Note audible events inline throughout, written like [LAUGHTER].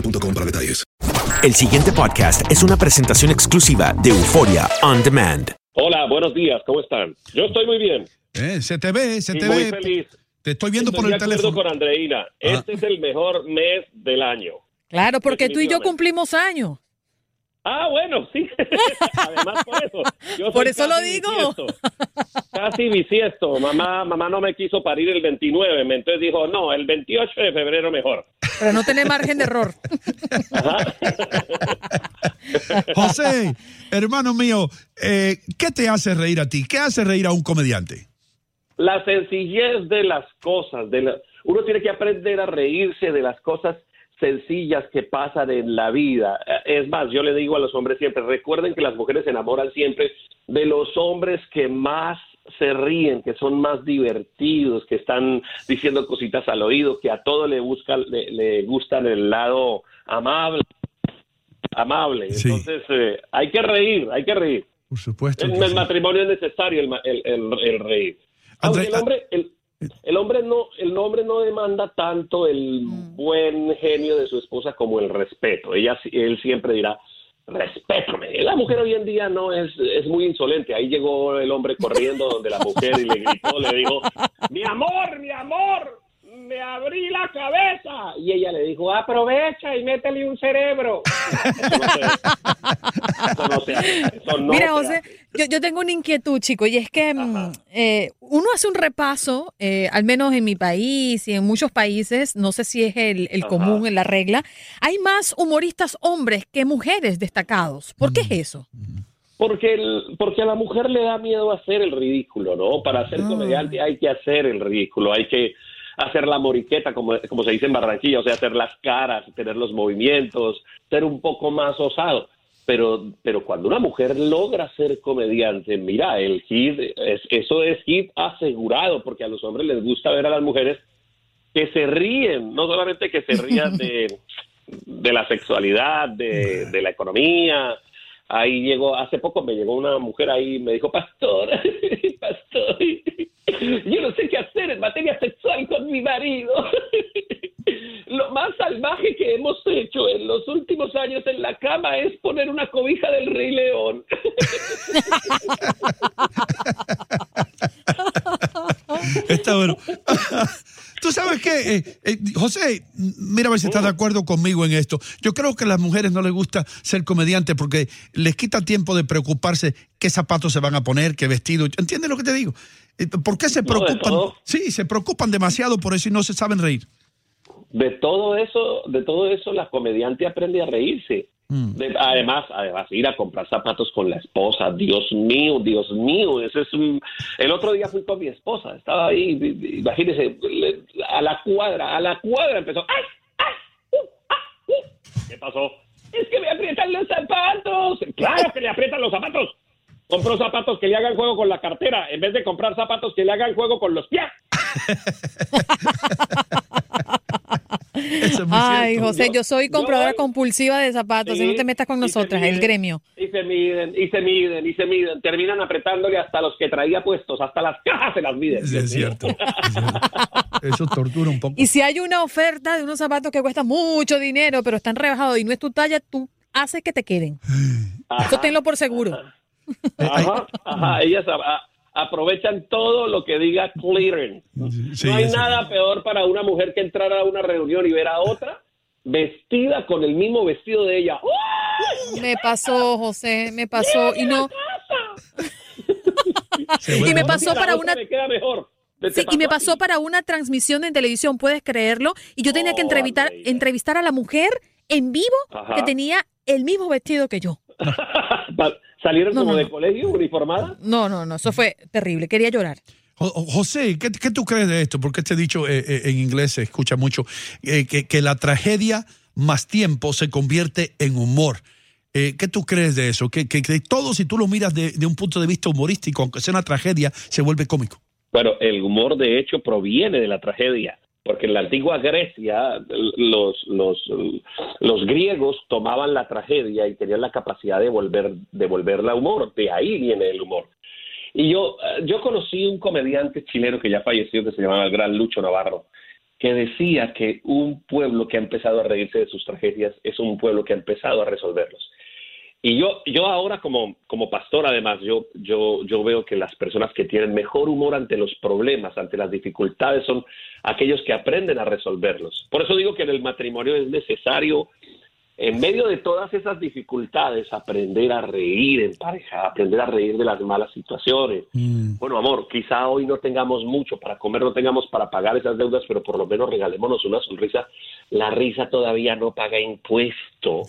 boostmobile.com para detalles. El siguiente podcast es una presentación exclusiva de Euforia On Demand. Hola, buenos días, ¿cómo están? Yo estoy muy bien. Eh, se te ve, se y te muy ve. feliz. Te estoy viendo Estoy por de el acuerdo teléfono. con Andreina. Este es el mejor mes del año. Claro, porque tú y yo cumplimos años. Ah, bueno, sí. [LAUGHS] Además, por eso. Yo Por eso lo digo. bisiesto. Casi bisiesto. Mamá, mamá no me quiso parir el 29, me- entonces dijo, no, el 28 de febrero mejor. Pero no tiene margen de error. [LAUGHS] José, hermano mío, eh, ¿qué te hace reír a ti? ¿Qué hace reír a un comediante? La sencillez de las cosas. De la- Uno tiene que aprender a reírse de las cosas sencillas que pasan en la vida. Es más, yo le digo a los hombres siempre, recuerden que las mujeres se enamoran siempre de los hombres que más se ríen, que son más divertidos, que están diciendo cositas al oído, que a todo le buscan, le, le gustan el lado amable. Amable. Sí. Entonces, eh, hay que reír, hay que reír. Por supuesto. En el sí. matrimonio es necesario el, el, el- el reír. Aunque André- el hombre, el, el hombre no, el hombre no demanda tanto el buen genio de su esposa como el respeto. Ella, él siempre dirá, respétame. La mujer hoy en día no es, es muy insolente. Ahí llegó el hombre corriendo donde la mujer y le gritó, le dijo, mi amor, mi amor, me abrí la cabeza. Y ella le dijo, aprovecha y métele un cerebro. Eso no se hace. Eso no Mira, se José, yo, yo tengo una inquietud, chico, y es que mm, eh, uno hace un repaso, eh, al menos en mi país y en muchos países, no sé si es el, común, la regla, hay más humoristas hombres que mujeres destacados. ¿Por qué es eso? Porque, el, porque a la mujer le da miedo hacer el ridículo, ¿no? Para ser Ah. comediante hay que hacer el ridículo, hay que hacer la moriqueta, como, como se dice en Barranquilla, o sea, hacer las caras, tener los movimientos, ser un poco más osado. Pero, pero cuando una mujer logra ser comediante, mira, el hit, es, eso es hit asegurado, porque a los hombres les gusta ver a las mujeres que se ríen, no solamente que se rían de, [LAUGHS] de la sexualidad, de, de la economía. Ahí llegó, hace poco me llegó una mujer ahí y me dijo, pastor, [LAUGHS] pastor, yo no sé qué hacer en materia sexual con mi marido. [LAUGHS] Lo más salvaje que hemos hecho en los últimos años en la cama es poner una cobija del Rey León. [LAUGHS] Está bueno. [LAUGHS] Tú sabes qué, Eh, eh, José, mira a ver si estás de acuerdo conmigo en esto. Yo creo que a las mujeres no les gusta ser comediante porque les quita tiempo de preocuparse qué zapatos se van a poner, qué vestido. ¿Entiendes lo que te digo? ¿Por qué se preocupan? Sí, se preocupan demasiado por eso y no se saben reír. de todo eso, de todo eso la comediante aprende a reírse. De- además, además, ir a comprar zapatos con la esposa, Dios mío, Dios mío, ese es un... El otro día fui con mi esposa, estaba ahí, imagínese, a la cuadra, a la cuadra empezó, ¡ay, ay, uh, ah, uh! ¿Qué pasó? Es que me aprietan los zapatos. Claro que le aprietan los zapatos. Compró zapatos que le hagan juego con la cartera, en vez de comprar zapatos que le hagan juego con los pies. [LAUGHS] Ay, José, yo soy compradora compulsiva de zapatos. Sí, y no te metas con nosotras, el miden, gremio. Y se miden, y se miden, y se miden. Terminan apretándole hasta los que traía puestos, hasta las cajas se las miden. Sí, es cierto. [LAUGHS] Eso tortura un poco. Y si hay una oferta de unos zapatos que cuestan mucho dinero, pero están rebajados y no es tu talla, tú haces que te queden. Eso tenlo por seguro. Ajá, ajá, ellas a- a- aprovechan todo lo que diga clearance. Sí, no hay nada peor para una mujer que entrar a una reunión y ver a otra vestida con el mismo vestido de ella. ¡Uy! Me pasó, José, me pasó. Y no. y me pasó para una. Me queda mejor. ¿Te Sí, y me pasó para una transmisión en televisión, puedes creerlo. Y yo tenía que Oh, entrevistar, entrevistar a la mujer en vivo Ajá. que tenía el mismo vestido que yo. [LAUGHS] ¿Salieron No, como no, de no. colegio uniformada? No, no, no, eso fue terrible. Quería llorar. Jo- José, ¿qué, qué tú crees de esto? Porque este dicho eh, eh, en inglés se escucha mucho, eh, que, que la tragedia más tiempo se convierte en humor. Eh, ¿Qué tú crees de eso? Que, que, que todo, si tú lo miras de, de un punto de vista humorístico, aunque sea una tragedia, se vuelve cómico. Bueno, el humor de hecho proviene de la tragedia, porque en la antigua Grecia los, los, griegos tomaban la tragedia y tenían la capacidad de, volver, de volverla humor, de ahí viene el humor. Y yo, yo conocí un comediante chileno que ya falleció, que se llamaba el gran Lucho Navarro, que decía que un pueblo que ha empezado a reírse de sus tragedias es un pueblo que ha empezado a resolverlos. Y yo, yo ahora como, como pastor, además, yo, yo, yo veo que las personas que tienen mejor humor ante los problemas, ante las dificultades, son aquellos que aprenden a resolverlos. Por eso digo que en el matrimonio es necesario, en medio de todas esas dificultades, aprender a reír en pareja, aprender a reír de las malas situaciones. Bueno, amor, quizá hoy no tengamos mucho para comer, no tengamos para pagar esas deudas, pero por lo menos regalémonos una sonrisa. La risa todavía no paga impuesto,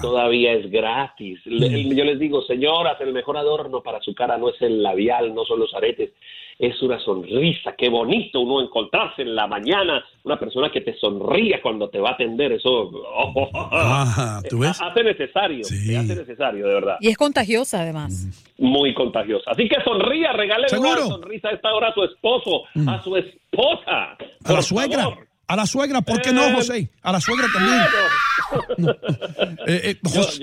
todavía es gratis. Le- el- yo les digo, señoras, el mejor adorno para su cara no es el labial, no son los aretes, es una sonrisa. Qué bonito uno encontrarse en la mañana, una persona que te sonría cuando te va a atender, eso Ajá, [LAUGHS] ¿tú ves? hace necesario, se hace necesario, de verdad Y es contagiosa, además. muy contagiosa. Así que sonría, regale una sonrisa a esta hora a su esposo, a su esposa. A la suegra. A la suegra, ¿por qué no, Eh, José? A la suegra también. [LAUGHS] Eh, eh, Jos-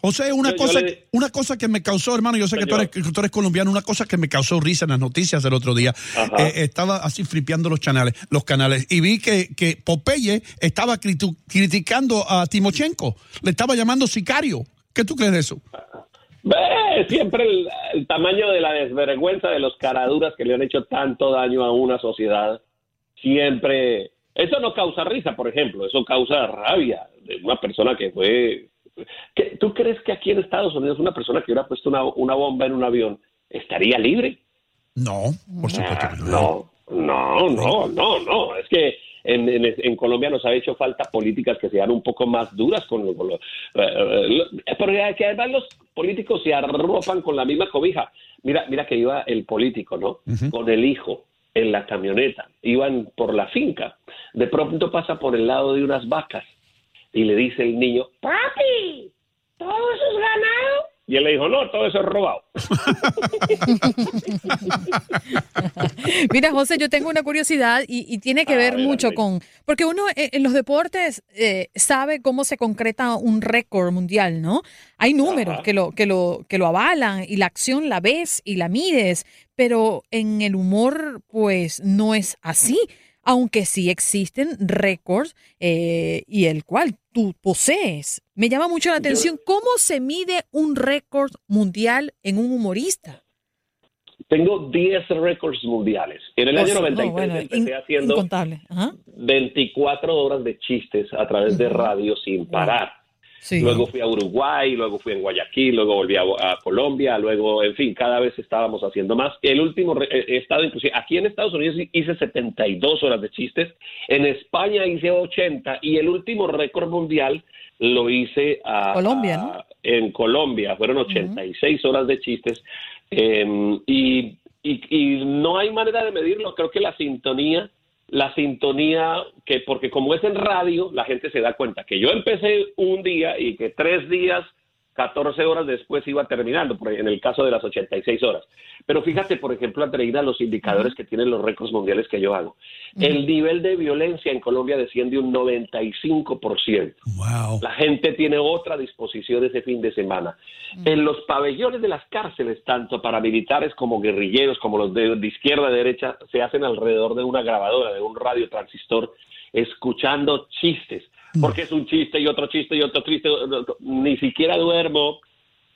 José, una, yo- yo cosa, le- una cosa que me causó, hermano, yo sé que tú eres, que tú eres colombiano, una cosa que me causó risa en las noticias el otro día. Eh, estaba así flipeando los canales, los canales y vi que, que Popeye estaba criticando a Timochenko, le estaba llamando sicario. ¿Qué tú crees de eso? Ve, siempre el, el tamaño de la desvergüenza de los caraduras que le han hecho tanto daño a una sociedad. Siempre. Eso no causa risa, por ejemplo, eso causa rabia de una persona que fue. ¿Qué- ¿Tú crees que aquí en Estados Unidos una persona que hubiera puesto una, una bomba en un avión estaría libre? No, por supuesto que no. No, no, no, no. Es que en, en, en Colombia nos ha hecho falta políticas que sean un poco más duras con lo, con lo- eh, eh, porque que además los políticos se arropan con la misma cobija. Mira, mira que iba el político, ¿no? Con el hijo en la camioneta. Iban por la finca. De pronto pasa por el lado de unas vacas y le dice el niño, papi, ¿todo eso es ganado? Y él le dijo, no, todo eso es robado. [LAUGHS] Mira, José, yo tengo una curiosidad y, y tiene que ver mucho con, porque uno eh, en los deportes eh, sabe cómo se concreta un récord mundial, ¿no? Hay números que lo, que lo, que lo avalan y la acción la ves y la mides, pero en el humor, pues no es así. Aunque sí existen récords eh, y el cual tú posees. Me llama mucho la atención cómo se mide un récord mundial en un humorista. Tengo 10 récords mundiales. En el Pues, año no, 93 bueno, empecé in- haciendo Incontable. Ajá. 24 horas de chistes a través de radio sin parar. Luego fui a Uruguay, luego fui en Guayaquil, luego volví a, a, Colombia, luego, en fin, cada vez estábamos haciendo más. El último he estado inclusive, aquí en Estados Unidos hice 72 horas de chistes, en España hice 80 y el último récord mundial lo hice a, Colombia, ¿no? en Colombia, fueron 86 horas de chistes eh, y, y, y no hay manera de medirlo, creo que la sintonía la sintonía, que porque como es en radio, la gente se da cuenta que yo empecé un día y que tres días 14 horas después iba terminando, en el caso de las 86 horas. Pero fíjate, por ejemplo, Andreina, los indicadores que tienen los récords mundiales que yo hago. El nivel de violencia en Colombia desciende un 95%. Wow. La gente tiene otra disposición ese fin de semana. En los pabellones de las cárceles, tanto paramilitares como guerrilleros, como los de, de izquierda a derecha, se hacen alrededor de una grabadora, de un radio transistor, escuchando chistes porque es un chiste y otro chiste y otro chiste, ni siquiera duermo,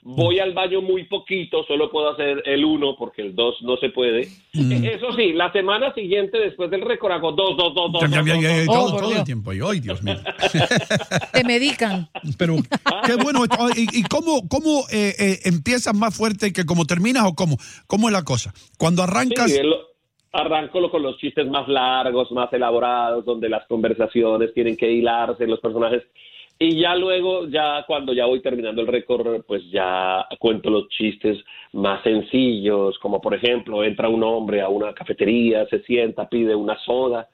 voy al baño muy poquito, solo puedo hacer el uno porque el dos no se puede. Eso sí, la semana siguiente después del récord hago dos, dos, dos, dos. Todo, todo el tiempo. Y, ¡Ay, Dios mío! [LAUGHS] Te medican. Pero qué bueno. ¿Y, y cómo, cómo eh, eh, empiezas más fuerte que cómo terminas o cómo? ¿Cómo es la cosa? Cuando arrancas... Sí, el, arranco con los chistes más largos, más elaborados, donde las conversaciones tienen que hilarse, los personajes. Y ya luego, ya cuando ya voy terminando el récord, pues ya cuento los chistes más sencillos, como por ejemplo, entra un hombre a una cafetería, se sienta, pide una soda.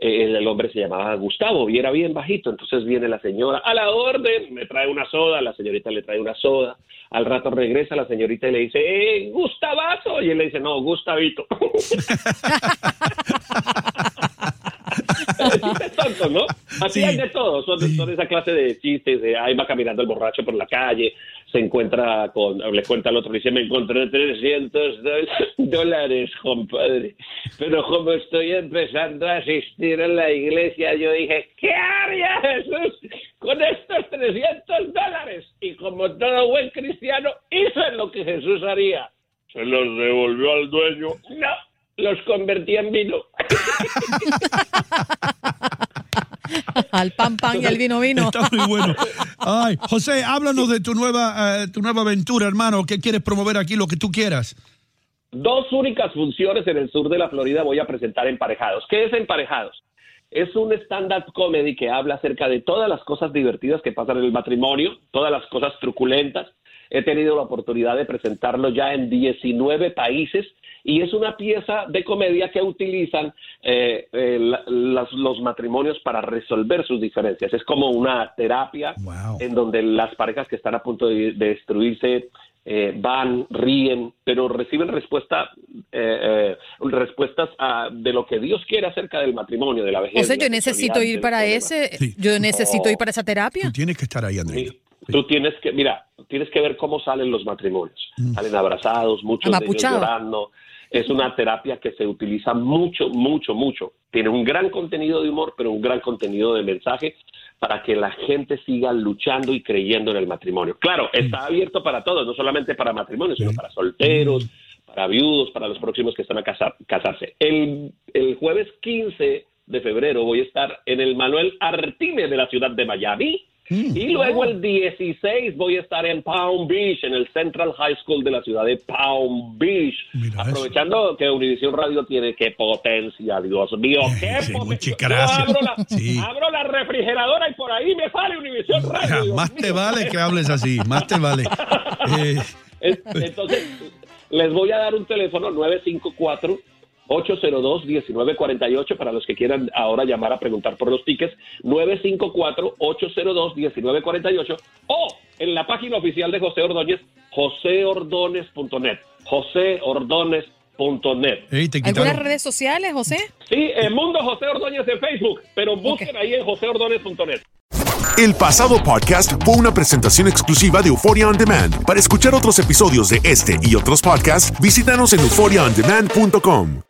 El, el hombre se llamaba Gustavo y era bien bajito, entonces viene la señora a la orden, me trae una soda, la señorita le trae una soda, al rato regresa la señorita y le dice, ¡eh, Gustavazo! Y él le dice, no, Gustavito. [LAUGHS] tontos, ¿no? [LAUGHS] Así sí. hay de todo, son, sí. son, esa clase de chistes, de ahí va caminando el borracho por la calle, se encuentra con, le cuenta al otro, le dice, me encontré 300 [LAUGHS] dólares, compadre, pero como estoy empezando a asistir a la iglesia, yo dije, ¿qué haría Jesús con estos 300 dólares? Y como todo buen cristiano, hice lo que Jesús haría. Se los devolvió al dueño. No, los convertí en vino. [LAUGHS] [LAUGHS] al pan pan y al vino vino. Está muy bueno. Ay, José, háblanos de tu nueva, uh, tu nueva aventura, hermano. ¿Qué quieres promover aquí? Lo que tú quieras. Dos únicas funciones en el sur de la Florida voy a presentar emparejados. ¿Qué es emparejados? Es un stand-up comedy que habla acerca de todas las cosas divertidas que pasan en el matrimonio, todas las cosas truculentas. He tenido la oportunidad de presentarlo ya en 19 países y es una pieza de comedia que utilizan eh, eh, las, los matrimonios para resolver sus diferencias. Es como una terapia wow. en donde las parejas que están a punto de, de destruirse eh, van, ríen, pero reciben respuesta, eh, respuestas a, de lo que Dios quiere acerca del matrimonio, de la vejez. O sea, yo necesito ir para ese, sí. yo necesito oh. ir para esa terapia. Tú tienes que estar ahí, Andrea. Sí. Tú tienes que, mira, tienes que ver cómo salen los matrimonios. Mm. Salen abrazados, muchos de ellos llorando. Es una terapia que se utiliza mucho, mucho, mucho. Tiene un gran contenido de humor, pero un gran contenido de mensaje para que la gente siga luchando y creyendo en el matrimonio. Claro, está abierto para todos, no solamente para matrimonios, sino para solteros, para viudos, para los próximos que están a casar, casarse. El, el jueves 15 de febrero voy a estar en el Manuel Artime de la ciudad de Miami. Mm. Y luego el 16 voy a estar en Palm Beach, en el Central High School de la ciudad de Palm Beach. Mira Aprovechando eso. que Univision Radio tiene qué potencia, Dios mío, qué sí, potencia. Muchas gracias. Abro la, sí. abro la, refrigeradora y por ahí me sale Univision Radio. Dios más mío. te vale que hables así, más te vale. [LAUGHS] Eh, Entonces, les voy a dar un teléfono 954 802-1948 para los que quieran ahora llamar a preguntar por los tickets, 954-802-1948 o en la página oficial de José Ordóñez, joseordones.net, joseordones.net. Hey, te ¿Algunas redes sociales, José? Sí, el Mundo José Ordóñez en Facebook, pero busquen okay. ahí en joseordones.net. El pasado podcast fue una presentación exclusiva de Euphoria On Demand. Para escuchar otros episodios de este y otros podcasts, visítanos en euphoriaondemand.com.